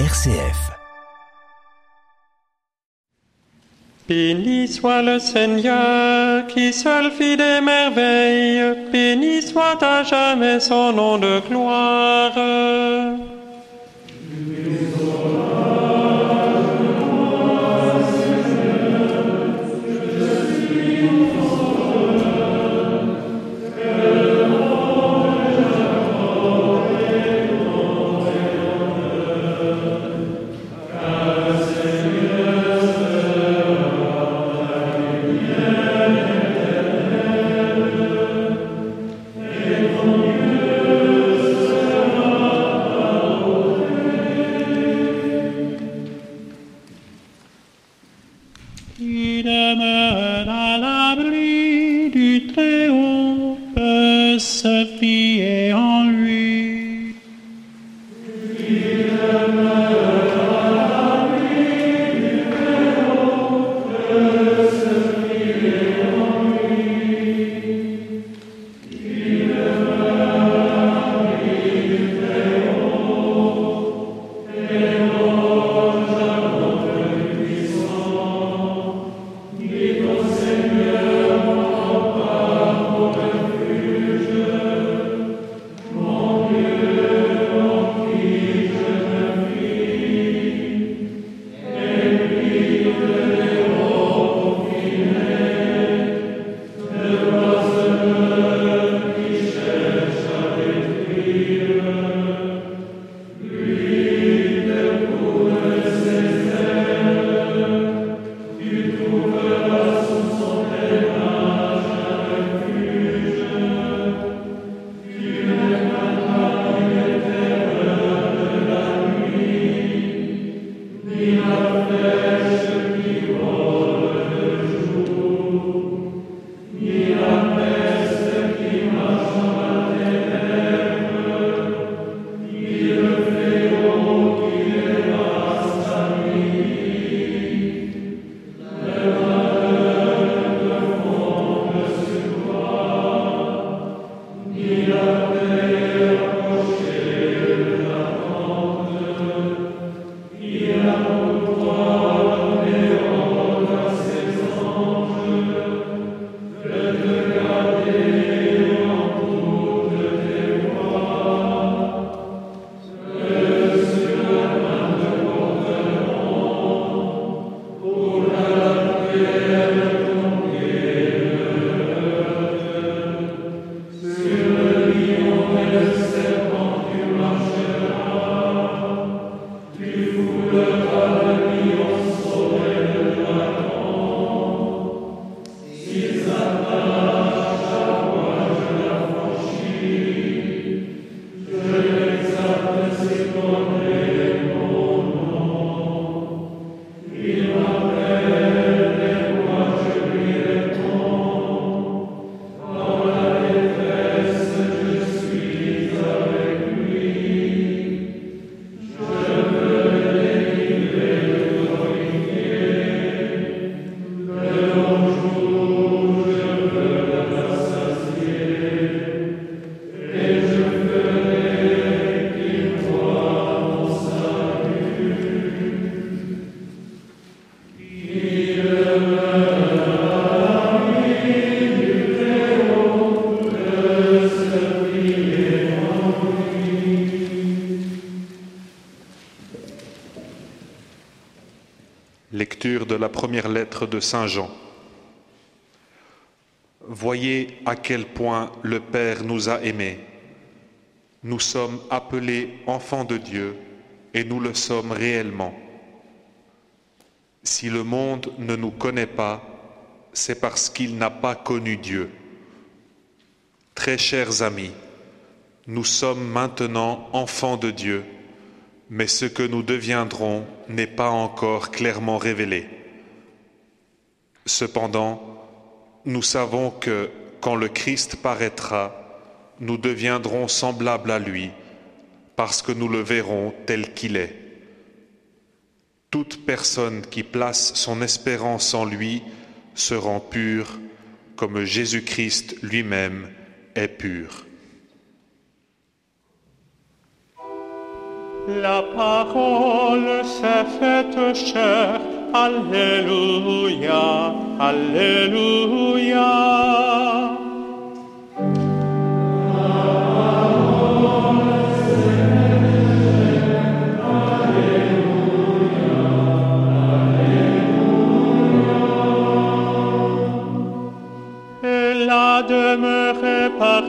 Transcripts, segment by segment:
RCF. Béni soit le Seigneur qui seul fit des merveilles, béni soit à jamais son nom de gloire. De la première lettre de Saint Jean. Voyez à quel point le Père nous a aimés. Nous sommes appelés enfants de Dieu et nous le sommes réellement. Si le monde ne nous connaît pas, c'est parce qu'il n'a pas connu Dieu. Très chers amis, nous sommes maintenant enfants de Dieu mais ce que nous deviendrons n'est pas encore clairement révélé. Cependant, nous savons que quand le Christ paraîtra, nous deviendrons semblables à lui, parce que nous le verrons tel qu'il est. Toute personne qui place son espérance en lui se rend pure, comme Jésus-Christ lui-même est pur. La parole s'est faite chair. Alléluia, Alléluia. Demeuré parmi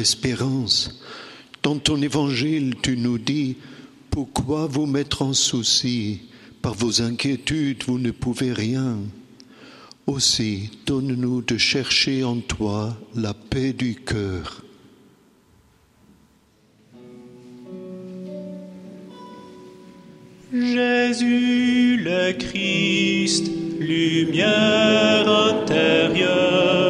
espérance, dans ton évangile, tu nous dis, pourquoi vous mettre en souci? Par vos inquiétudes, vous ne pouvez rien. Aussi, donne-nous de chercher en toi la paix du cœur. Jésus le Christ, lumière intérieure,